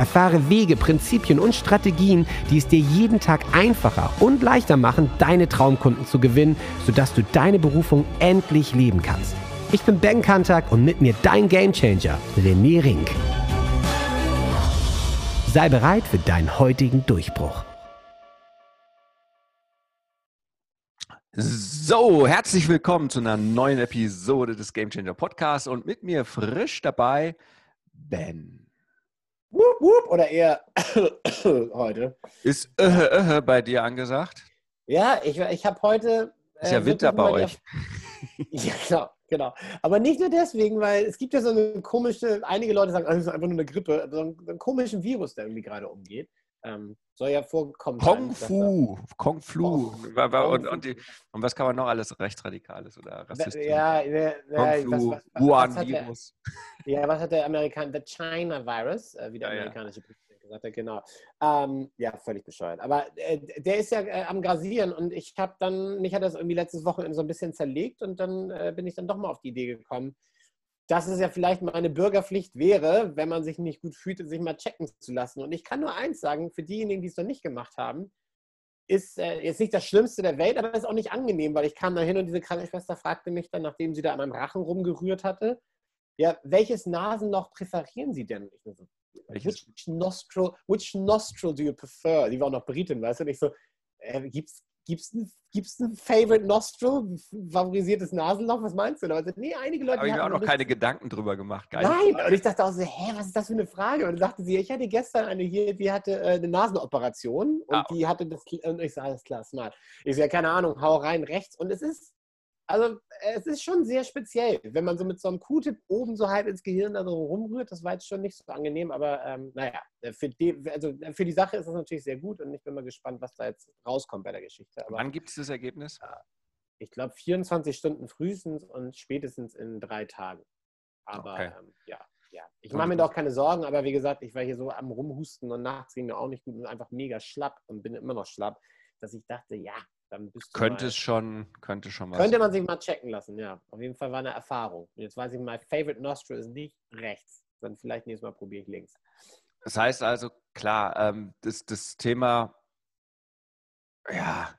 Erfahre Wege, Prinzipien und Strategien, die es dir jeden Tag einfacher und leichter machen, deine Traumkunden zu gewinnen, sodass du deine Berufung endlich leben kannst. Ich bin Ben Kantak und mit mir dein Gamechanger, René Rink. Sei bereit für deinen heutigen Durchbruch. So, herzlich willkommen zu einer neuen Episode des Game Changer Podcasts und mit mir frisch dabei Ben. Wup, wup, oder eher heute. Ist äh, äh, bei dir angesagt? Ja, ich, ich habe heute. Äh, ist ja Winter bei euch. ja, genau, genau. Aber nicht nur deswegen, weil es gibt ja so eine komische, einige Leute sagen, ah, das ist einfach nur eine Grippe, so einen, so einen komischen Virus, der irgendwie gerade umgeht. Ähm, soll ja vorkommen. Kung Fu, Kung Flu. Und, und, die, und, was kann man noch alles rechtsradikales oder rassistisch? Ja, ja, ja Kung Flu, Wuhan-Virus. Ja, was hat der Amerikaner, der China Virus, äh, wie der ja, amerikanische Präsident gesagt hat, genau. Ähm, ja, völlig bescheuert. Aber äh, der ist ja äh, am Grasieren und ich habe dann, mich hat das irgendwie letztes Wochenende so ein bisschen zerlegt und dann äh, bin ich dann doch mal auf die Idee gekommen, dass es ja vielleicht meine Bürgerpflicht wäre, wenn man sich nicht gut fühlt, sich mal checken zu lassen. Und ich kann nur eins sagen, für diejenigen, die es noch nicht gemacht haben, ist äh, jetzt nicht das Schlimmste der Welt, aber ist auch nicht angenehm, weil ich kam da hin und diese Krankenschwester fragte mich dann, nachdem sie da an meinem Rachen rumgerührt hatte, ja, welches Nasenloch präferieren Sie denn? Ich so, which nostril, which nostril do you prefer? Die war auch noch Britin, weißt du? Und ich so, äh, gibt's, Gibt es ein, gibt's ein Favorite Nostril, favorisiertes Nasenloch? Was meinst du? Leute? Nee, einige Leute. Habe ich mir auch noch keine Gedanken drüber gemacht. Geil. Nein, und ich dachte auch so, hä, was ist das für eine Frage? Und dann sagte sie, ich hatte gestern eine hier, die hatte äh, eine Nasenoperation und ah, okay. die hatte das, und ich sage, alles klar, smart. Ich sage, keine Ahnung, hau rein rechts. Und es ist also es ist schon sehr speziell, wenn man so mit so einem Q-Tip oben so halb ins Gehirn da so rumrührt. Das war jetzt schon nicht so angenehm, aber ähm, naja, für die, also für die Sache ist das natürlich sehr gut und ich bin mal gespannt, was da jetzt rauskommt bei der Geschichte. Aber, Wann gibt es das Ergebnis? Ich glaube 24 Stunden frühestens und spätestens in drei Tagen. Aber okay. ähm, ja, ja. Ich mache mir doch keine Sorgen, aber wie gesagt, ich war hier so am Rumhusten und nachts ging mir auch nicht gut und einfach mega schlapp und bin immer noch schlapp, dass ich dachte, ja, dann bist könnte es schon, könnte schon was. Könnte man sich mal checken lassen, ja. Auf jeden Fall war eine Erfahrung. Und jetzt weiß ich, mein Favorite Nostril ist nicht rechts. Dann vielleicht nächstes Mal probiere ich links. Das heißt also, klar, ähm, das, das Thema, ja,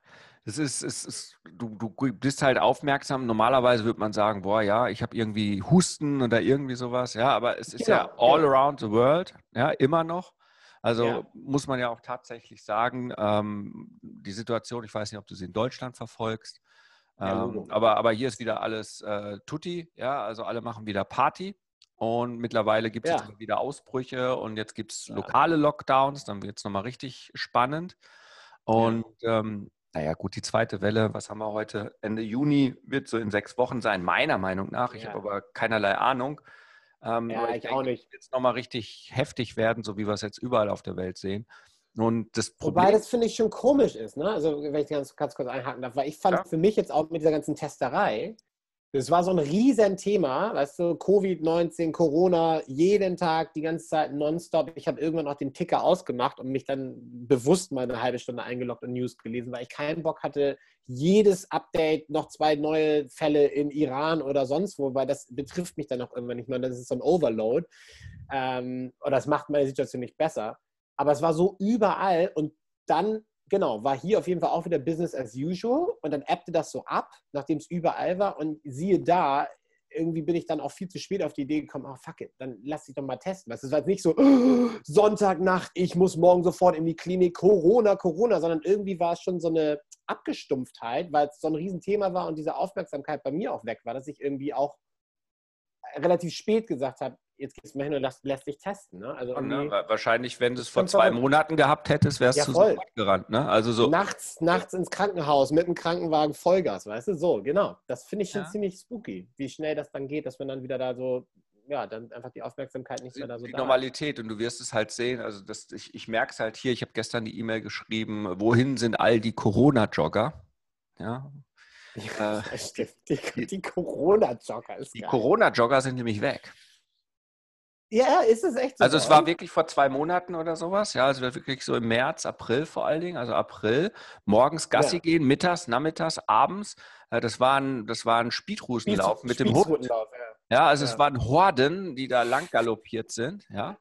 das ist, ist, ist du, du bist halt aufmerksam. Normalerweise würde man sagen, boah, ja, ich habe irgendwie Husten oder irgendwie sowas, ja, aber es ist genau, ja all around the world, ja, immer noch. Also ja. muss man ja auch tatsächlich sagen, ähm, die Situation, ich weiß nicht, ob du sie in Deutschland verfolgst, ähm, aber, aber hier ist wieder alles äh, Tutti, ja, also alle machen wieder Party. Und mittlerweile gibt es ja. wieder Ausbrüche und jetzt gibt es lokale Lockdowns, dann wird es nochmal richtig spannend. Und ja. ähm, naja, gut, die zweite Welle, was haben wir heute? Ende Juni wird so in sechs Wochen sein, meiner Meinung nach. Ich ja. habe aber keinerlei Ahnung. Ähm, ja, ich, ich denke, auch nicht. Jetzt nochmal richtig heftig werden, so wie wir es jetzt überall auf der Welt sehen. Und das Problem, Wobei das finde ich schon komisch ist, ne? Also wenn ich ganz, ganz kurz einhaken darf, weil ich fand ja. für mich jetzt auch mit dieser ganzen Testerei, das war so ein Riesenthema, weißt du, Covid-19, Corona, jeden Tag, die ganze Zeit nonstop. Ich habe irgendwann auch den Ticker ausgemacht und mich dann bewusst mal eine halbe Stunde eingeloggt und News gelesen, weil ich keinen Bock hatte, jedes Update noch zwei neue Fälle in Iran oder sonst wo, weil das betrifft mich dann auch irgendwann nicht mehr. Das ist so ein Overload. Ähm, oder das macht meine Situation nicht besser. Aber es war so überall und dann genau, war hier auf jeden Fall auch wieder Business as usual und dann appte das so ab, nachdem es überall war und siehe da, irgendwie bin ich dann auch viel zu spät auf die Idee gekommen, oh fuck it, dann lass dich doch mal testen. Es war jetzt nicht so, oh, Sonntagnacht, ich muss morgen sofort in die Klinik, Corona, Corona, sondern irgendwie war es schon so eine Abgestumpftheit, weil es so ein Riesenthema war und diese Aufmerksamkeit bei mir auch weg war, dass ich irgendwie auch relativ spät gesagt habe, jetzt gehst du mal hin und lässt, lässt dich testen. Ne? Also ne? Wahrscheinlich, wenn du es vor zwei Monaten gehabt hättest, wärst ja, du voll. so gerannt. Ne? Also so. Nachts, nachts ins Krankenhaus mit dem Krankenwagen Vollgas, weißt du? So, genau. Das finde ich schon ja. ziemlich spooky, wie schnell das dann geht, dass man dann wieder da so ja, dann einfach die Aufmerksamkeit nicht mehr da so Die da. Normalität und du wirst es halt sehen, also das, ich, ich merke es halt hier, ich habe gestern die E-Mail geschrieben, wohin sind all die Corona-Jogger? Ja. Ja, äh. Die, die Corona-Jogger ist Die Corona-Jogger sind nämlich weg. Ja, ist es echt so? Also es war wirklich vor zwei Monaten oder sowas, ja, also wirklich so im März, April vor allen Dingen, also April, morgens Gassi ja. gehen, mittags, nachmittags, abends. Äh, das war ein, das war ein Speedrutenlauf mit dem Hund. Ja. ja, also ja. es waren Horden, die da lang galoppiert sind, ja.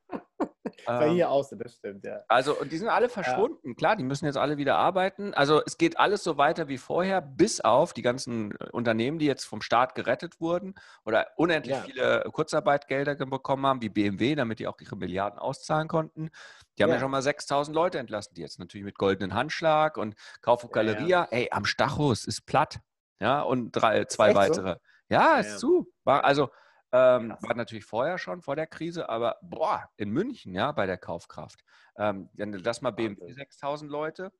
Bei ähm, hier aus, das stimmt, ja. Also, und die sind alle verschwunden, ja. klar, die müssen jetzt alle wieder arbeiten. Also, es geht alles so weiter wie vorher, bis auf die ganzen äh, Unternehmen, die jetzt vom Staat gerettet wurden oder unendlich ja. viele Kurzarbeitgelder bekommen haben, wie BMW, damit die auch ihre Milliarden auszahlen konnten. Die haben ja, ja schon mal 6000 Leute entlassen, die jetzt natürlich mit goldenen Handschlag und Kauf und Galeria, ey, am Stachus ist platt. Ja, und drei, zwei weitere. So? Ja, ist zu. Also, ähm, war natürlich vorher schon, vor der Krise, aber boah, in München, ja, bei der Kaufkraft. Ähm, lass mal BMW 6000 Leute.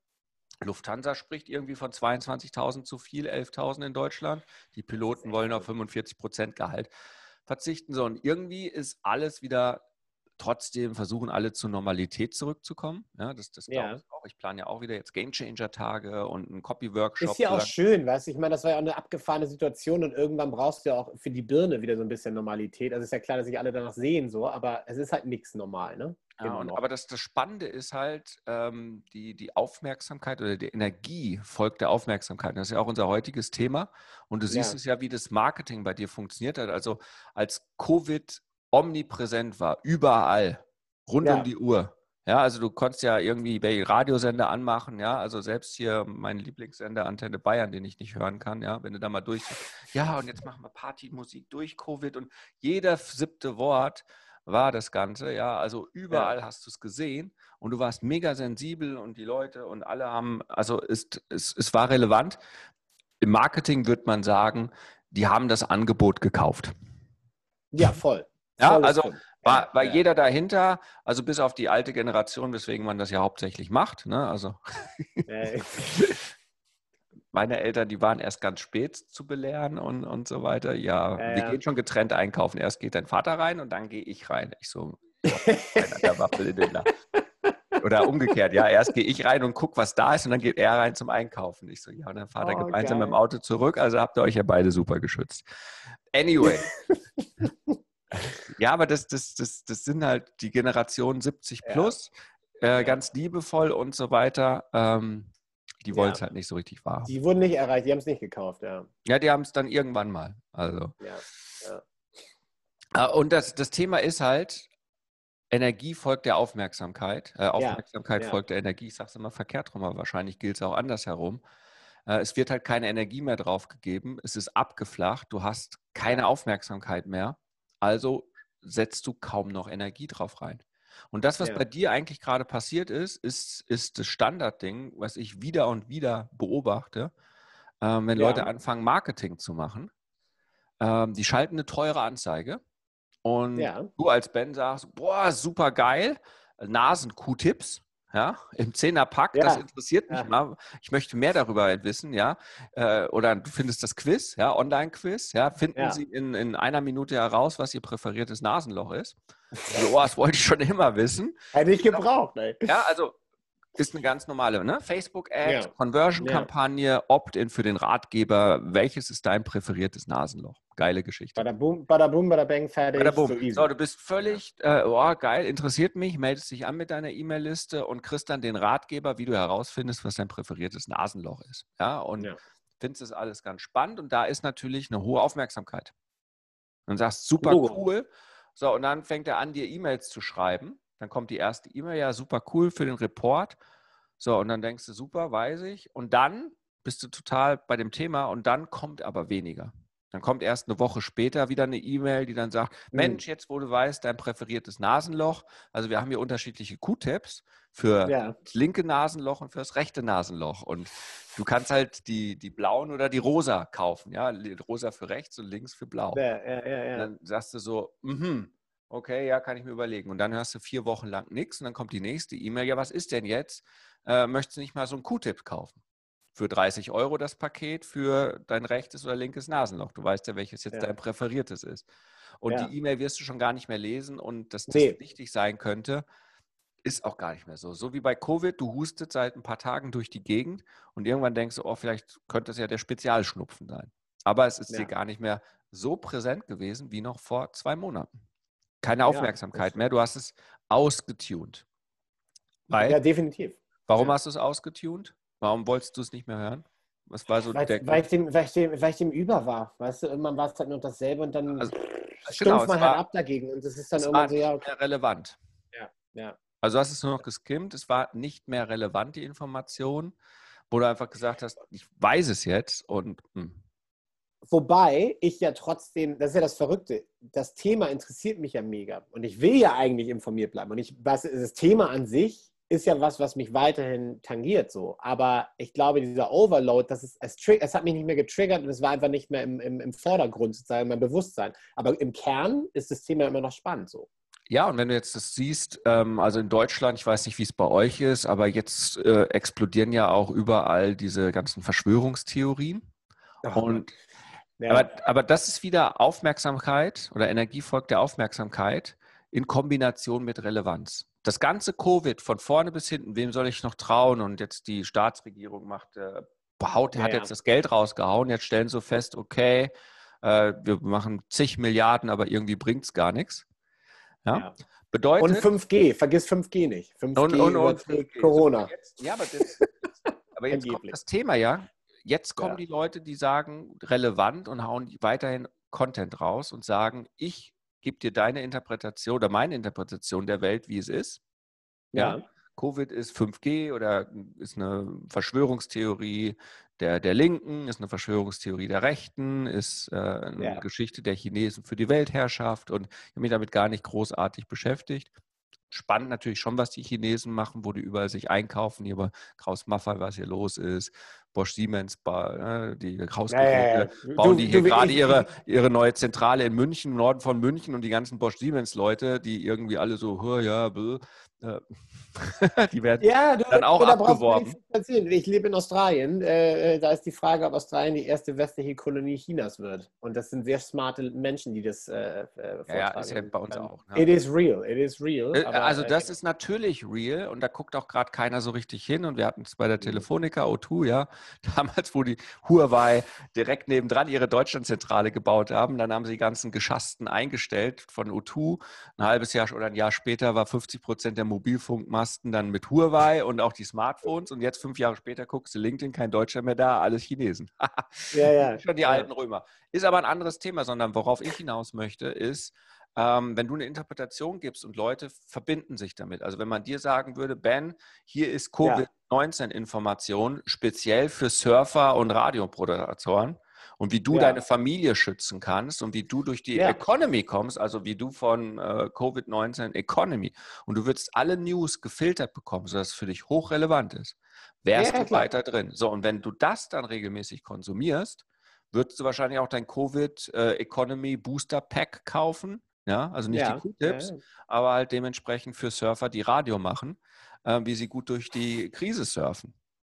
Lufthansa spricht irgendwie von 22.000 zu viel, 11.000 in Deutschland. Die Piloten wollen auf 45 Prozent Gehalt verzichten. So, und irgendwie ist alles wieder trotzdem versuchen alle zur Normalität zurückzukommen. Ja, das, das glaube ja. ich auch. Ich plane ja auch wieder jetzt Game Changer Tage und einen Copy Workshop. Ist ja auch schön, weißt du? Ich meine, das war ja auch eine abgefahrene Situation und irgendwann brauchst du ja auch für die Birne wieder so ein bisschen Normalität. Also ist ja klar, dass sich alle danach sehen, so, aber es ist halt nichts normal, ne? Ja, und, aber das, das Spannende ist halt, ähm, die, die Aufmerksamkeit oder die Energie folgt der Aufmerksamkeit. Das ist ja auch unser heutiges Thema. Und du siehst ja. es ja, wie das Marketing bei dir funktioniert hat. Also als Covid omnipräsent war, überall, rund ja. um die Uhr. Ja, also du konntest ja irgendwie bei Radiosender anmachen, ja, also selbst hier mein Lieblingssender Antenne Bayern, den ich nicht hören kann, ja, wenn du da mal durch, ja, und jetzt machen wir Partymusik durch Covid und jeder siebte Wort war das Ganze, ja, also überall ja. hast du es gesehen und du warst mega sensibel und die Leute und alle haben, also ist, es, es war relevant. Im Marketing wird man sagen, die haben das Angebot gekauft. Ja, voll. Ja, also war, war ja. jeder dahinter, also bis auf die alte Generation, weswegen man das ja hauptsächlich macht. Ne? Also meine Eltern, die waren erst ganz spät zu belehren und, und so weiter. Ja, ja wir gehen schon getrennt einkaufen. Erst geht dein Vater rein und dann gehe ich rein. Ich so, der Waffel in den. Oder umgekehrt, ja, erst gehe ich rein und gucke, was da ist und dann geht er rein zum Einkaufen. Ich so, ja, und dann fahrt er oh, gemeinsam geil. mit dem Auto zurück, also habt ihr euch ja beide super geschützt. Anyway. Ja, aber das, das, das, das sind halt die Generation 70 plus, ja. äh, ganz liebevoll und so weiter. Ähm, die wollen es ja. halt nicht so richtig wahr. Die wurden nicht erreicht, die haben es nicht gekauft, ja. Ja, die haben es dann irgendwann mal. Also. Ja, ja. Ah, und das, das Thema ist halt, Energie folgt der Aufmerksamkeit. Äh, Aufmerksamkeit folgt der Energie. Ich sage es immer verkehrt rum, aber wahrscheinlich gilt es auch andersherum. Äh, es wird halt keine Energie mehr drauf gegeben. Es ist abgeflacht. Du hast keine Aufmerksamkeit mehr. Also setzt du kaum noch Energie drauf rein. Und das, was ja. bei dir eigentlich gerade passiert ist, ist, ist das Standardding, was ich wieder und wieder beobachte, ähm, wenn ja. Leute anfangen, Marketing zu machen. Ähm, die schalten eine teure Anzeige und ja. du als Ben sagst, boah, super geil, Nasen-Q-Tipps ja, im Zehnerpack, ja. das interessiert mich ja. mal. Ich möchte mehr darüber wissen, ja. Äh, oder du findest das Quiz, ja, Online-Quiz, ja. Finden ja. Sie in, in einer Minute heraus, was Ihr präferiertes Nasenloch ist. So, oh, das wollte ich schon immer wissen. Hätte ich gebraucht, ey. Ja, also ist eine ganz normale ne? Facebook-Ad, ja. Conversion-Kampagne. Opt-in für den Ratgeber. Welches ist dein präferiertes Nasenloch? Geile Geschichte. Bada boom, bada boom, bada bang, fertig. Bada boom. So, so, du bist völlig, äh, oh, geil, interessiert mich, meldest dich an mit deiner E-Mail-Liste und kriegst dann den Ratgeber, wie du herausfindest, was dein präferiertes Nasenloch ist. Ja, und ja. findest das alles ganz spannend und da ist natürlich eine hohe Aufmerksamkeit. Und sagst, super cool. So, und dann fängt er an, dir E-Mails zu schreiben dann kommt die erste E-Mail, ja, super cool für den Report. So, und dann denkst du, super, weiß ich. Und dann bist du total bei dem Thema und dann kommt aber weniger. Dann kommt erst eine Woche später wieder eine E-Mail, die dann sagt, mhm. Mensch, jetzt wo du weißt, dein präferiertes Nasenloch. Also wir haben hier unterschiedliche Q-Tips für ja. das linke Nasenloch und für das rechte Nasenloch. Und du kannst halt die, die blauen oder die rosa kaufen. Ja, rosa für rechts und links für blau. Ja, ja, dann sagst du so, mhm, Okay, ja, kann ich mir überlegen. Und dann hörst du vier Wochen lang nichts und dann kommt die nächste E-Mail. Ja, was ist denn jetzt? Äh, möchtest du nicht mal so einen Q-Tip kaufen? Für 30 Euro das Paket für dein rechtes oder linkes Nasenloch. Du weißt ja, welches jetzt ja. dein präferiertes ist. und Ja. die E-Mail wirst du schon gar nicht mehr lesen und dass das Nee. wichtig sein könnte, ist auch gar nicht mehr so. So wie bei Covid, du hustet seit ein paar Tagen durch die Gegend und irgendwann denkst du, oh, vielleicht könnte es ja der Spezialschnupfen sein. Aber es ist Ja. dir gar nicht mehr so präsent gewesen wie noch vor zwei Monaten. Keine Ja, Aufmerksamkeit das- mehr, du hast es ausgetunt. Weil, Ja, definitiv. warum ja. hast du es ausgetunt? Warum wolltest du es nicht mehr hören? Was war so Weil, der weil, ich dem, weil, ich dem, weil ich dem über war. Weißt du, irgendwann war es halt nur dasselbe und dann Also, genau, man war- halt ab dagegen. Und das ist dann irgendwann war so, nicht ja, okay. mehr relevant. Ja, ja. Also du hast es nur noch geskimmt, es war nicht mehr relevant, die Information, wo du einfach gesagt hast, ich weiß es jetzt und hm, Wobei ich ja trotzdem, das ist ja das Verrückte, das Thema interessiert mich ja mega. Und ich will ja eigentlich informiert bleiben. Und ich, was, das Thema an sich ist ja was, was mich weiterhin tangiert. So. Aber ich glaube, dieser Overload, das ist, es, es hat mich nicht mehr getriggert und es war einfach nicht mehr im, im, im Vordergrund, sozusagen, mein Bewusstsein. Aber im Kern ist das Thema immer noch spannend. So. Ja, und wenn du jetzt das siehst, ähm, also in Deutschland, ich weiß nicht, wie es bei euch ist, aber jetzt äh, explodieren ja auch überall diese ganzen Verschwörungstheorien. Und ja, aber, aber das ist wieder Aufmerksamkeit oder Energie folgt der Aufmerksamkeit in Kombination mit Relevanz. Das ganze Covid von vorne bis hinten, wem soll ich noch trauen? Und jetzt die Staatsregierung macht, äh, haut, hat Ja. jetzt das Geld rausgehauen. Jetzt stellen sie fest, okay, äh, wir machen zig Milliarden, aber irgendwie bringt es gar nichts. Ja? ja. Bedeutet, Und 5G, vergiss 5G nicht. 5G und, und, und überträgt Corona. So, jetzt, ja, aber jetzt, aber jetzt kommt das Thema ja. Jetzt kommen Ja. die Leute, die sagen, relevant und hauen weiterhin Content raus und sagen, ich gebe dir deine Interpretation oder meine Interpretation der Welt, wie es ist. Ja. Covid ist 5G oder ist eine Verschwörungstheorie der, der Linken, ist eine Verschwörungstheorie der Rechten, ist äh, eine Ja. Geschichte der Chinesen für die Weltherrschaft und ich habe mich damit gar nicht großartig beschäftigt. Spannend natürlich schon, was die Chinesen machen, wo die überall sich einkaufen, hier bei Kraus Maffei, was hier los ist, Bosch Siemens, äh, die Hausgeräte, bauen die hier gerade ihre, ihre neue Zentrale in München, im Norden von München und die ganzen Bosch Siemens-Leute, die irgendwie alle so, "Hör, ja, bäh", äh, die werden Ja, du, dann auch du, du erzählen. Ich lebe in Australien. Äh, äh, da ist die Frage, ob Australien die erste westliche Kolonie Chinas wird. Und das sind sehr smarte Menschen, die das äh, äh, Ja, ist ja bei uns Ähm, auch. Ne? It is real, it is real. Äh, aber, also das ist natürlich real und da guckt auch gerade keiner so richtig hin und wir hatten es bei der Mhm. Telefonica O2, ja, damals, wo die Huawei direkt nebendran ihre Deutschlandzentrale gebaut haben, dann haben sie die ganzen Geschassten eingestellt von O2. Ein halbes Jahr oder ein Jahr später war 50 Prozent der Mobilfunkmasten dann mit Huawei und auch die Smartphones und jetzt fünf Jahre später guckst du LinkedIn, kein Deutscher mehr da, alles Chinesen. Ja, ja. Schon die alten Römer. Ist aber ein anderes Thema, sondern worauf ich hinaus möchte, ist, ähm, wenn du eine Interpretation gibst und Leute verbinden sich damit. Also wenn man dir sagen würde, Ben, hier ist Covid-19-Information speziell für Surfer und Radioproducatoren und wie du Ja. deine Familie schützen kannst und wie du durch die Ja. Economy kommst, also wie du von äh, Covid-19 Economy und du würdest alle News gefiltert bekommen, sodass es für dich hochrelevant ist, wärst Ja, du klar. weiter drin. So, und wenn du das dann regelmäßig konsumierst, würdest du wahrscheinlich auch dein Covid äh, Economy Booster Pack kaufen. Ja, also nicht ja. die Q-Tips, Ja, aber halt dementsprechend für Surfer, die Radio machen, äh, wie sie gut durch die Krise surfen.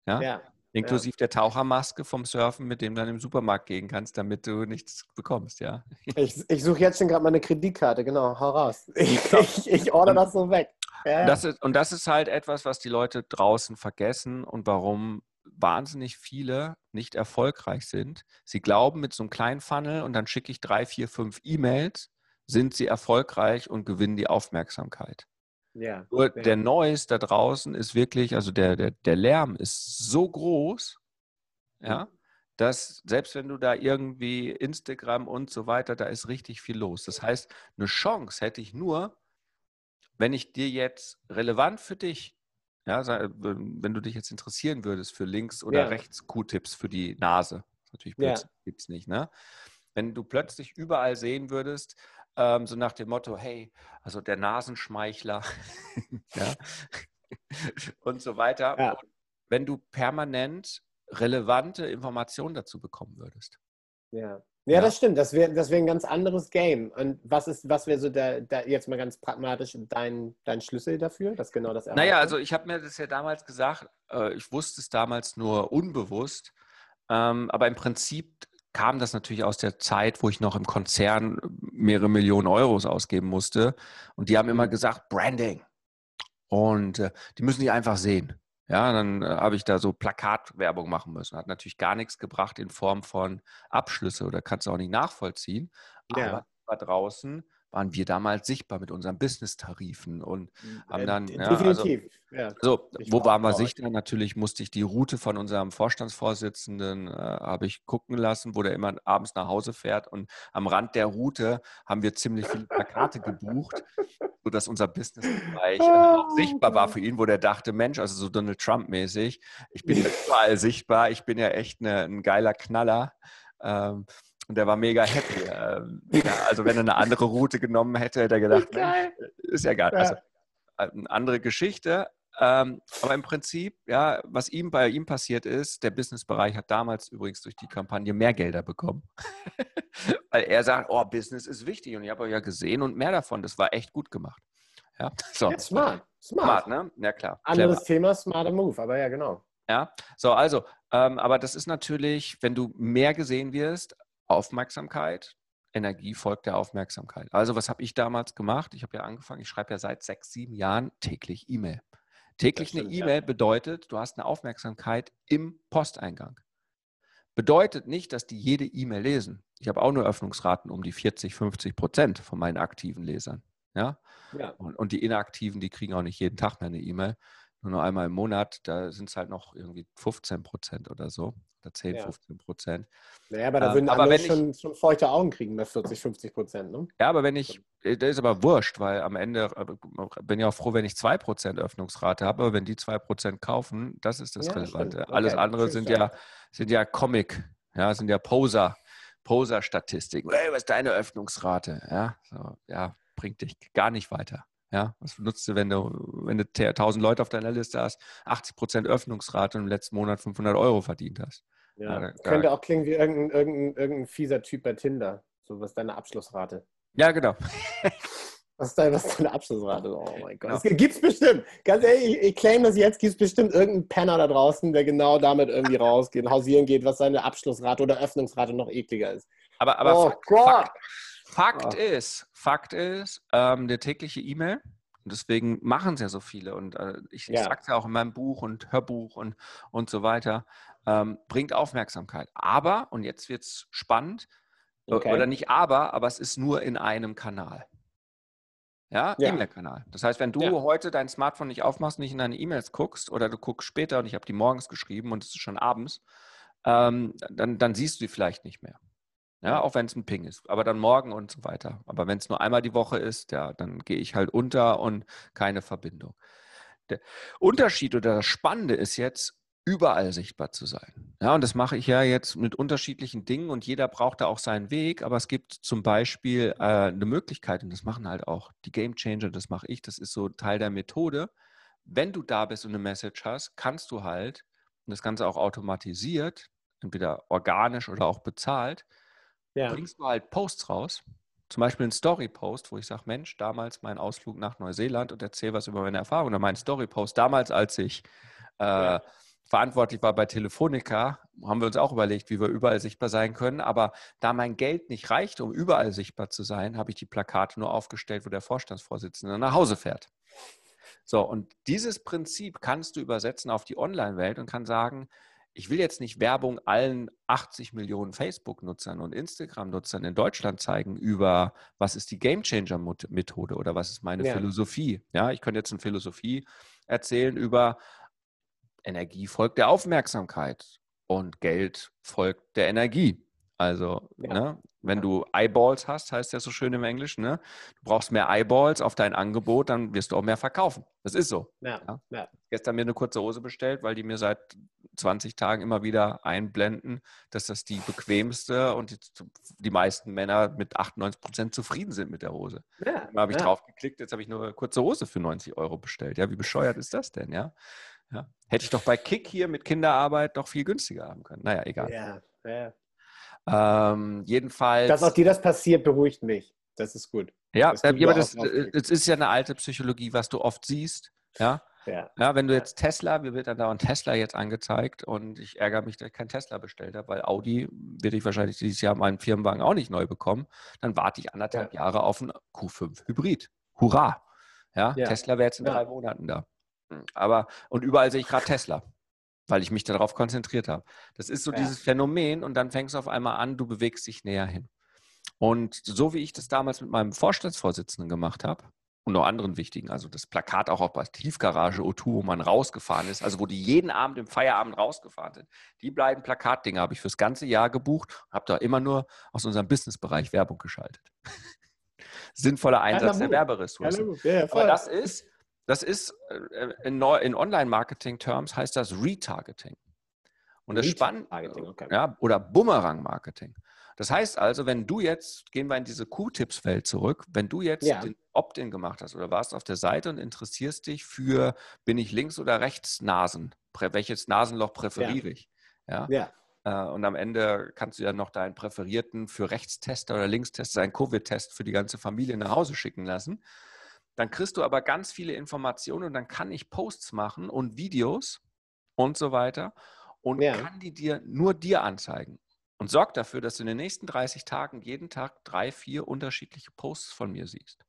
Ja, ja. inklusive der Tauchermaske vom Surfen, mit dem du dann im Supermarkt gehen kannst, damit du nichts bekommst. Ja, Ich, ich suche jetzt schon gerade meine Kreditkarte, genau, hau raus. Ich, ich, ich order das so weg. Das ist, und das ist halt etwas, was die Leute draußen vergessen und warum wahnsinnig viele nicht erfolgreich sind. Sie glauben mit so einem kleinen Funnel und dann schicke ich drei, vier, fünf E-Mails, sind sie erfolgreich und gewinnen die Aufmerksamkeit. ja. Nur Ja. der Noise da draußen ist wirklich, also der, der, der Lärm ist so groß, ja, dass selbst wenn du da irgendwie Instagram und so weiter, da ist richtig viel los. Das heißt, eine Chance hätte ich nur, wenn ich dir jetzt relevant für dich, ja, wenn du dich jetzt interessieren würdest für links oder Ja. rechts Q-Tips für die Nase, natürlich Ja. gibt es nicht, ne? Wenn du plötzlich überall sehen würdest, ähm, so nach dem Motto, hey, also der Nasenschmeichler, ja, und so weiter. Ja. Und wenn du permanent relevante Informationen dazu bekommen würdest. Ja. Ja, Ja. das stimmt. Das wäre das wär ein ganz anderes Game. Und was ist, was wäre so der, der, jetzt mal ganz pragmatisch dein, dein Schlüssel dafür, dass genau das Naja, also ich habe mir das ja damals gesagt, äh, ich wusste es damals nur unbewusst, ähm, aber im Prinzip kam das natürlich aus der Zeit, wo ich noch im Konzern mehrere Millionen Euros ausgeben musste. Und die haben immer mhm. gesagt, Branding. Und äh, die müssen die einfach sehen. Ja, dann äh, habe ich da so Plakatwerbung machen müssen. Hat natürlich gar nichts gebracht in Form von Abschlüsse oder kannst du auch nicht nachvollziehen. Ja. Aber draußen waren wir damals sichtbar mit unseren Business-Tarifen und hm, haben dann. Ja, also Definitiv. Also, also wo waren wir sichtbar? Natürlich musste ich die Route von unserem Vorstandsvorsitzenden äh, habe ich gucken lassen, wo der immer abends nach Hause fährt und am Rand der Route haben wir ziemlich viele Plakate gebucht, sodass unser Businessbereich äh, auch sichtbar war für ihn, wo der dachte, Mensch, also so Donald Trump-mäßig, ich bin überall sichtbar, ich bin ja echt eine, ein geiler Knaller. Ähm, und der war mega happy. Ähm, ja, also wenn er eine andere Route genommen hätte, hätte er gedacht, ist ja geil. Also, eine andere Geschichte. Ähm, aber im Prinzip, ja, was ihm bei ihm passiert ist, der Businessbereich hat damals übrigens durch die Kampagne mehr Gelder bekommen. Weil er sagt, oh, Business ist wichtig. Und ich habe ja gesehen und mehr davon. Das war echt gut gemacht. Ja, so. ja smart. Smart. Smart, ne? Ja, klar. Anderes Clever. Thema, smarter Move, aber ja, genau. Ja, so, also, ähm, aber das ist natürlich, wenn du mehr gesehen wirst, Aufmerksamkeit, Energie folgt der Aufmerksamkeit. Also was habe ich damals gemacht? Ich habe ja angefangen, ich schreibe ja seit sechs, sieben Jahren täglich E-Mail. Täglich stimmt, eine E-Mail ja. bedeutet, du hast eine Aufmerksamkeit im Posteingang. Bedeutet nicht, dass die jede E-Mail lesen. Ich habe auch nur Öffnungsraten um die 40, 50 Prozent von meinen aktiven Lesern. Ja? ja. Und, und, die Inaktiven, die kriegen auch nicht jeden Tag mehr eine E-Mail nur einmal im Monat, da sind es halt noch irgendwie 15 Prozent oder so. Oder 10, ja. 15 Prozent. Naja, aber da ähm, würden ähm, aber wenn schon, ich, schon feuchte Augen kriegen bei 40, 50 Prozent, ne? Ja, aber wenn ich, äh, das ist aber wurscht, weil am Ende äh, bin ich auch froh, wenn ich 2 Prozent Öffnungsrate habe, aber wenn die 2 Prozent kaufen, das ist das ja, Relevante. Okay, Alles andere sind ja, sind ja Comic, ja, sind ja Poser, Poser-Statistiken. Hey, was ist deine Öffnungsrate? Ja, so, ja, bringt dich gar nicht weiter. Ja, was nutzt du, wenn du, wenn du 1000 Leute auf deiner Liste hast, 80 Prozent Öffnungsrate und im letzten Monat 500 Euro verdient hast? Ja, ja könnte auch klingen wie irgendein, irgendein, irgendein fieser Typ bei Tinder. So, was ist deine Abschlussrate? Ja, genau. Was ist, deine, was ist deine Abschlussrate? Oh mein Gott. Genau. Gibt es bestimmt. Ganz ehrlich, ich, ich claim das jetzt, gibt es bestimmt irgendeinen Penner da draußen, der genau damit irgendwie rausgeht, hausieren geht, was seine Abschlussrate oder Öffnungsrate noch ekliger ist. Aber, aber oh Fakt, Gott. Fakt, Fakt oh. ist, Fakt ist, ähm, der tägliche E-Mail, und deswegen machen es ja so viele. Und äh, ich, ja. sage es ja auch in meinem Buch und Hörbuch und, und so weiter, ähm, bringt Aufmerksamkeit. Aber, und jetzt wird es spannend, okay. oder nicht aber, aber es ist nur in einem Kanal. Ja, ja. E-Mail-Kanal. Das heißt, wenn du ja. heute dein Smartphone nicht aufmachst, nicht in deine E-Mails guckst oder du guckst später und ich habe die morgens geschrieben und es ist schon abends, ähm, dann, dann siehst du die vielleicht nicht mehr. Ja, auch wenn es ein Ping ist, aber dann morgen und so weiter. Aber wenn es nur einmal die Woche ist, ja, dann gehe ich halt unter und keine Verbindung. Der Unterschied oder das Spannende ist jetzt, überall sichtbar zu sein. Ja, und das mache ich ja jetzt mit unterschiedlichen Dingen und jeder braucht da auch seinen Weg, aber es gibt zum Beispiel äh, eine Möglichkeit, und das machen halt auch die Game Changer, das mache ich, das ist so Teil der Methode. Wenn du da bist und eine Message hast, kannst du halt, und das Ganze auch automatisiert, entweder organisch oder auch bezahlt, ja. bringst du halt Posts raus. Zum Beispiel einen Story-Post, wo ich sage, Mensch, damals mein Ausflug nach Neuseeland und erzähle was über meine Erfahrungen. Oder mein Story-Post damals, als ich äh, ja. verantwortlich war bei Telefonica, haben wir uns auch überlegt, wie wir überall sichtbar sein können. Aber da mein Geld nicht reicht, um überall sichtbar zu sein, habe ich die Plakate nur aufgestellt, wo der Vorstandsvorsitzende nach Hause fährt. So, und dieses Prinzip kannst du übersetzen auf die Online-Welt und kann sagen, ich will jetzt nicht Werbung allen 80 Millionen Facebook-Nutzern und Instagram-Nutzern in Deutschland zeigen über, was ist die Game-Changer-Methode oder was ist meine ja. Philosophie. Ja, ich könnte jetzt eine Philosophie erzählen über Energie folgt der Aufmerksamkeit und Geld folgt der Energie. Also, ja. ne, wenn du Eyeballs hast, heißt das so schön im Englischen, ne? Du brauchst mehr Eyeballs auf dein Angebot, dann wirst du auch mehr verkaufen. Das ist so. Ja. Ja. ja. Gestern mir eine kurze Hose bestellt, weil die mir seit 20 Tagen immer wieder einblenden, dass das die bequemste und die, die meisten Männer mit 98 Prozent zufrieden sind mit der Hose. Ja. Da habe ich drauf geklickt, jetzt habe ich nur eine kurze Hose für 90 Euro bestellt. Ja, wie bescheuert ist das denn, ja? ja? Hätte ich doch bei Kick hier mit Kinderarbeit doch viel günstiger haben können. Naja, egal. Ja, ja. Ähm, jedenfalls. Dass auch dir das passiert, beruhigt mich. Das ist gut. Ja, das, aber das, das, ist ja eine alte Psychologie, was du oft siehst. Ja, Ja. ja. wenn du jetzt Tesla, mir wird dann dauernd Tesla jetzt angezeigt und ich ärgere mich, dass ich kein Tesla bestellt habe, weil Audi werde ich wahrscheinlich dieses Jahr meinen Firmenwagen auch nicht neu bekommen. Dann warte ich anderthalb ja. Jahre auf einen Q5 Hybrid. Hurra! Ja, ja. Tesla wäre jetzt in drei Monaten da. Aber, und überall sehe ich gerade Tesla, weil ich mich darauf konzentriert habe. Das ist so dieses Phänomen und dann fängst du auf einmal an, du bewegst dich näher hin. Und so wie ich das damals mit meinem Vorstandsvorsitzenden gemacht habe, und noch anderen wichtigen, also das Plakat auch auf der Tiefgarage O2, wo man rausgefahren ist, also wo die jeden Abend im Feierabend rausgefahren sind. Die beiden Plakatdinger habe ich fürs ganze Jahr gebucht und habe da immer nur aus unserem Businessbereich Werbung geschaltet. Sinnvoller Einsatz ja, der Werberessourcen. Ja, Aber das ist, das ist äh, in, in Online-Marketing-Terms heißt das Retargeting. Und das Spannende, okay. ja, oder Bumerang-Marketing. Das heißt also, wenn du jetzt, gehen wir in diese Q-Tipps-Welt zurück, wenn du jetzt ja. den Opt-in gemacht hast oder warst auf der Seite und interessierst dich für, bin ich links oder rechts Nasen? Welches Nasenloch präferiere ja. ich? Ja. ja. Äh, und am Ende kannst du ja noch deinen präferierten für Rechtstester oder Linkstester, einen Covid-Test für die ganze Familie nach Hause schicken lassen. Dann kriegst du aber ganz viele Informationen und dann kann ich Posts machen und Videos und so weiter und ja. kann die dir nur dir anzeigen und sorgt dafür, dass du in den nächsten 30 Tagen jeden Tag drei, vier unterschiedliche Posts von mir siehst.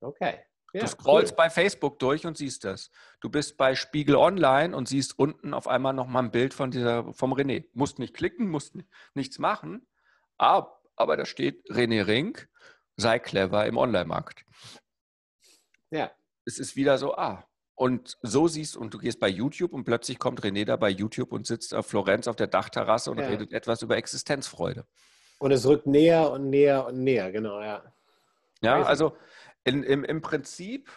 Okay. Ja, du scrollst cool. bei Facebook durch und siehst das. Du bist bei Spiegel Online und siehst unten auf einmal nochmal ein Bild von dieser, vom René. Musst nicht klicken, musst nichts machen, aber, aber da steht René Rink, sei clever im Online-Markt. Ja. Es ist wieder so, ah, und so siehst und du gehst bei YouTube und plötzlich kommt René da bei YouTube und sitzt auf Florenz auf der Dachterrasse und ja. redet etwas über Existenzfreude. Und es rückt näher und näher und näher, genau, ja. Ja, also in, im, im Prinzip,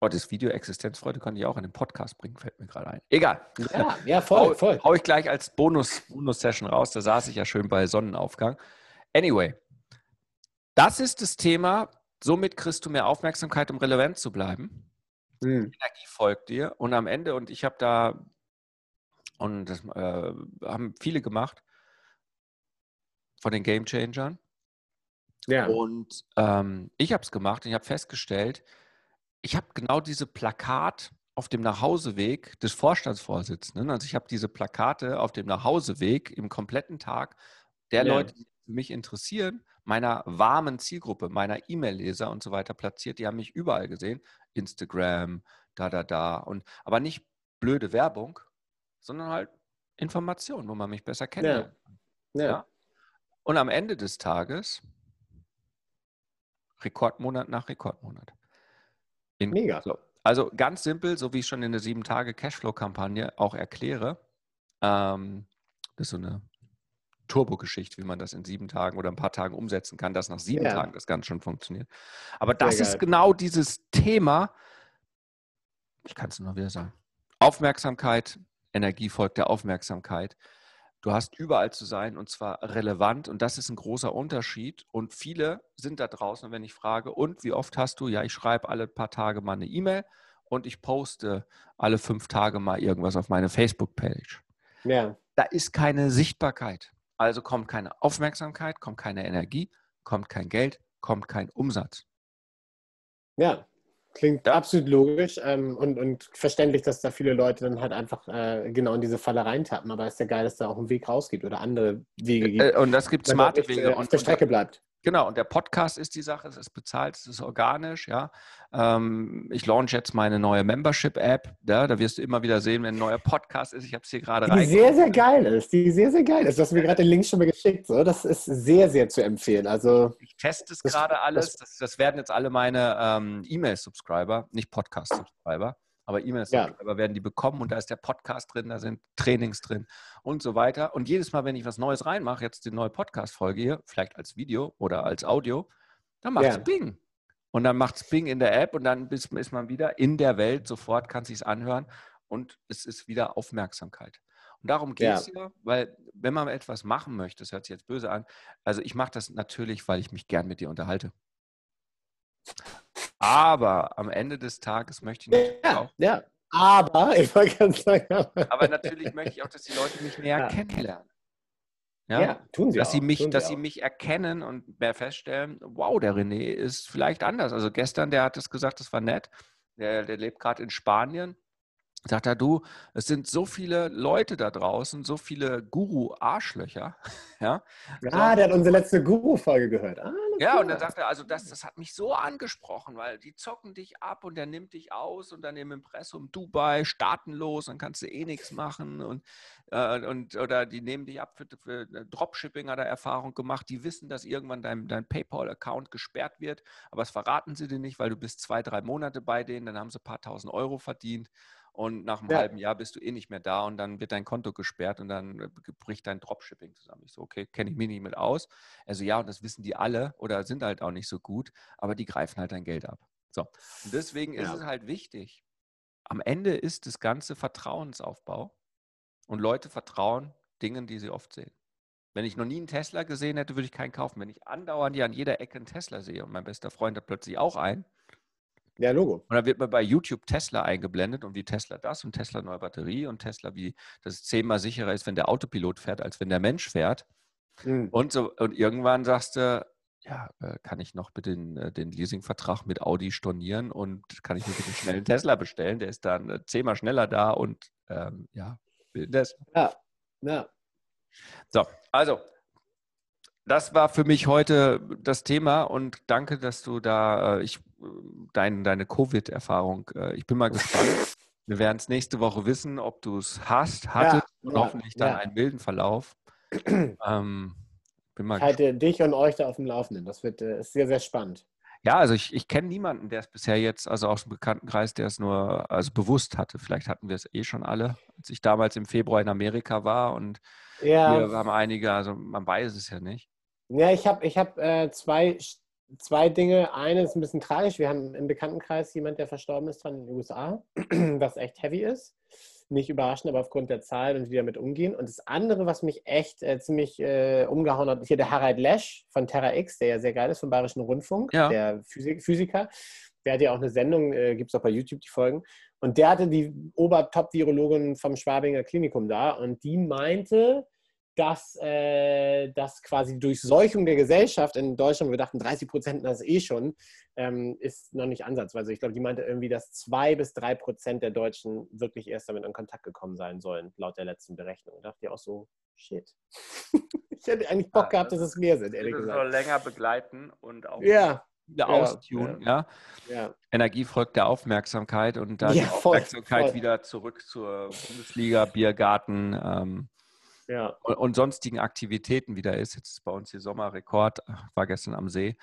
oh, das Video Existenzfreude kann ich auch in den Podcast bringen, fällt mir gerade ein. Egal. Ja, ja voll, voll. Hau ich gleich als Bonus, Bonus-Session raus, da saß ich ja schön bei Sonnenaufgang. Anyway, das ist das Thema, somit kriegst du mehr Aufmerksamkeit, um relevant zu bleiben. Mhm. Energie folgt dir. Und am Ende, und ich habe da, und das äh, haben viele gemacht, von den Game Changern. Ja. Und ähm, ich habe es gemacht und ich habe festgestellt, ich habe genau diese Plakat auf dem Nachhauseweg des Vorstandsvorsitzenden, also ich habe diese Plakate auf dem Nachhauseweg im kompletten Tag der ja. Leute, die mich interessieren, meiner warmen Zielgruppe, meiner E-Mail-Leser und so weiter platziert. Die haben mich überall gesehen. Instagram, da, da, da. Und, aber nicht blöde Werbung, sondern halt Informationen, wo man mich besser kennenlernt. Ja. ja. Und am Ende des Tages Rekordmonat nach Rekordmonat. In, Mega. So, also ganz simpel, so wie ich schon in der 7-Tage-Cashflow-Kampagne auch erkläre. Ähm, das ist so eine Turbo-Geschichte, wie man das in sieben Tagen oder ein paar Tagen umsetzen kann, dass nach sieben ja. Tagen das Ganze schon funktioniert. Aber das Sehr ist geil. genau dieses Thema, ich kann es nur wieder sagen, Aufmerksamkeit, Energie folgt der Aufmerksamkeit. Du hast überall zu sein und zwar relevant und das ist ein großer Unterschied. Und viele sind da draußen, wenn ich frage, und wie oft hast du? Ja, ich schreibe alle paar Tage mal eine E-Mail und ich poste alle fünf Tage mal irgendwas auf meine Facebook-Page. Ja. Da ist keine Sichtbarkeit. Also kommt keine Aufmerksamkeit, kommt keine Energie, kommt kein Geld, kommt kein Umsatz. Ja, klingt ja. absolut logisch ähm, und, und verständlich, dass da viele Leute dann halt einfach äh, genau in diese Falle reintappen. Aber es ist ja geil, dass da auch ein Weg rausgeht oder andere Wege gibt. Äh, und das gibt smarte Wege. Äh, auf der Strecke bleibt. Genau, und der Podcast ist die Sache, es ist bezahlt, es ist organisch, ja. Ähm, ich launch jetzt meine neue Membership-App, ja, da wirst du immer wieder sehen, wenn ein neuer Podcast ist. Ich habe es hier gerade rein. Die sehr, sehr geil ist, die sehr, sehr geil ist. Du hast mir gerade den Link schon mal geschickt, so. das ist sehr, sehr zu empfehlen. Also, ich teste es gerade alles, das, das, werden jetzt alle meine ähm, E-Mail-Subscriber, nicht Podcast-Subscriber aber E-Mails ja. werden die bekommen und da ist der Podcast drin, da sind Trainings drin und so weiter. Und jedes Mal, wenn ich was Neues reinmache, jetzt die neue Podcast-Folge hier, vielleicht als Video oder als Audio, dann macht es ja. Bing. Und dann macht es Bing in der App und dann ist man wieder in der Welt, sofort kann sich anhören und es ist wieder Aufmerksamkeit. Und darum geht es ja. ja, weil wenn man etwas machen möchte, das hört sich jetzt böse an, also ich mache das natürlich, weil ich mich gern mit dir unterhalte. Aber am Ende des Tages möchte ich natürlich ja, auch. Ja, aber, ich wollte ganz sagen, aber. natürlich möchte ich auch, dass die Leute mich näher ja. kennenlernen. Ja? ja, tun sie dass auch. Sie mich, dass sie, sie mich erkennen und mehr feststellen, wow, der René ist vielleicht anders. Also gestern, der hat es gesagt, das war nett. der, der lebt gerade in Spanien sagt er, du, es sind so viele Leute da draußen, so viele Guru-Arschlöcher. Ja, ja so. der hat unsere letzte Guru-Folge gehört. Ah, ja, und dann sagt er, also das, das hat mich so angesprochen, weil die zocken dich ab und der nimmt dich aus und dann im Impressum Dubai, staatenlos, dann kannst du eh nichts machen und, äh, und oder die nehmen dich ab für, für Dropshipping, hat er Erfahrung gemacht, die wissen, dass irgendwann dein, dein PayPal-Account gesperrt wird, aber das verraten sie dir nicht, weil du bist zwei, drei Monate bei denen, dann haben sie ein paar tausend Euro verdient und nach einem ja. halben Jahr bist du eh nicht mehr da und dann wird dein Konto gesperrt und dann äh, bricht dein Dropshipping zusammen. Ich so, okay, kenne ich mich nicht mit aus. Also ja, und das wissen die alle oder sind halt auch nicht so gut, aber die greifen halt dein Geld ab. So, und deswegen ja. ist es halt wichtig. Am Ende ist das ganze Vertrauensaufbau und Leute vertrauen Dingen, die sie oft sehen. Wenn ich noch nie einen Tesla gesehen hätte, würde ich keinen kaufen. Wenn ich andauernd hier an jeder Ecke einen Tesla sehe und mein bester Freund hat plötzlich auch einen, ja, Logo. Und dann wird mir bei YouTube Tesla eingeblendet und wie Tesla das und Tesla neue Batterie und Tesla, wie das zehnmal sicherer ist, wenn der Autopilot fährt, als wenn der Mensch fährt. Mhm. Und, so, und irgendwann sagst du, ja, äh, kann ich noch bitte den, äh, den Leasingvertrag mit Audi stornieren und kann ich mir bitte schnell einen Tesla bestellen? Der ist dann äh, zehnmal schneller da und ähm, ja, das. Ja, ja. So, also das war für mich heute das Thema und danke, dass du da, ich dein, deine Covid-Erfahrung. Äh, ich bin mal gespannt. Wir werden es nächste Woche wissen, ob du es hast, hattest ja, und ja, hoffentlich dann ja. einen wilden Verlauf. Ähm, bin mal ich halte dich und euch da auf dem Laufenden. Das wird äh, ist sehr, sehr spannend. Ja, also ich, ich kenne niemanden, der es bisher jetzt, also aus dem Bekanntenkreis, der es nur also bewusst hatte. Vielleicht hatten wir es eh schon alle, als ich damals im Februar in Amerika war und ja. wir haben einige, also man weiß es ja nicht. Ja, ich habe ich hab, äh, zwei zwei Dinge. Eine ist ein bisschen tragisch. Wir haben im Bekanntenkreis jemand, der verstorben ist in den USA, was echt heavy ist. Nicht überraschend, aber aufgrund der Zahl und wie damit umgehen. Und das andere, was mich echt äh, ziemlich äh, umgehauen hat, ist hier der Harald Lesch von Terra X, der ja sehr geil ist vom Bayerischen Rundfunk, ja. der Physik Physiker. Der hat ja auch eine Sendung, äh, gibt es auch bei YouTube die Folgen. Und der hatte die Obertop-Virologin vom Schwabinger Klinikum da und die meinte, dass, äh, dass quasi die Durchseuchung der Gesellschaft in Deutschland, wir dachten 30 Prozent das eh schon, ähm, ist noch nicht ansatzweise. Ich glaube, die meinte irgendwie, dass zwei bis drei Prozent der Deutschen wirklich erst damit in Kontakt gekommen sein sollen, laut der letzten Berechnung. Da dachte ich auch so, shit. ich hätte eigentlich Bock gehabt, dass es mehr sind, ehrlich gesagt. soll länger begleiten und auch ja. wieder austunen. Ja. Ja. ja. Energie folgt der Aufmerksamkeit und da ja, die Aufmerksamkeit voll. wieder zurück zur Bundesliga, Biergarten. Ähm, ja. und, und, sonstigen Aktivitäten wieder ist. Jetzt ist bei uns hier Sommerrekord, war gestern am See.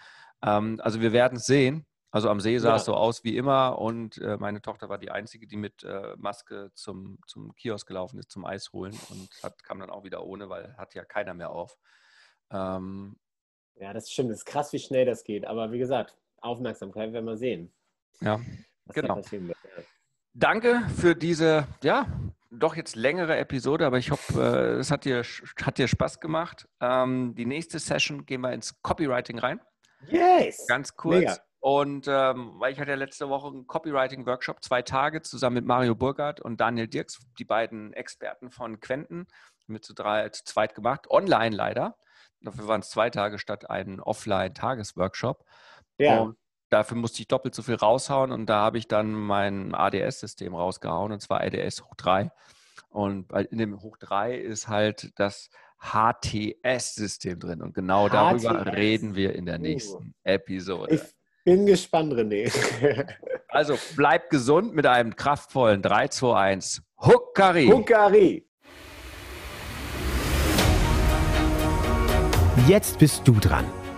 Ähm, also wir werden es sehen. Also am See sah ja. es so aus wie immer und äh, meine Tochter war die Einzige, die mit äh, Maske zum, zum Kiosk gelaufen ist, zum Eis holen und hat, kam dann auch wieder ohne, weil hat ja keiner mehr auf. Ähm, ja, das stimmt. Das ist krass, wie schnell das geht. Aber wie gesagt, Aufmerksamkeit werden wir sehen. Ja, genau. Danke für diese, ja, doch jetzt längere Episode, aber ich hoffe, äh, es hat dir, hat dir Spaß gemacht. Ähm, die nächste Session gehen wir ins Copywriting rein. Yes! Ganz kurz. Mega. Und ähm, weil ich hatte ja letzte Woche einen Copywriting-Workshop, zwei Tage, zusammen mit Mario Burgert und Daniel Dirks, die beiden Experten von Quenten, mit zu, drei, zu zweit gemacht, online leider. Dafür waren es zwei Tage statt einen Offline-Tagesworkshop. Ja. Und dafür musste ich doppelt so viel raushauen und da habe ich dann mein ADS-System rausgehauen und zwar ADS hoch 3. Und in dem hoch 3 ist halt das HTS-System drin und genau HTS. darüber reden wir in der uh. nächsten Episode. Ich bin gespannt, René. also bleib gesund mit einem kraftvollen 3, 2, 1. Huckari! Huckari! Jetzt bist du dran.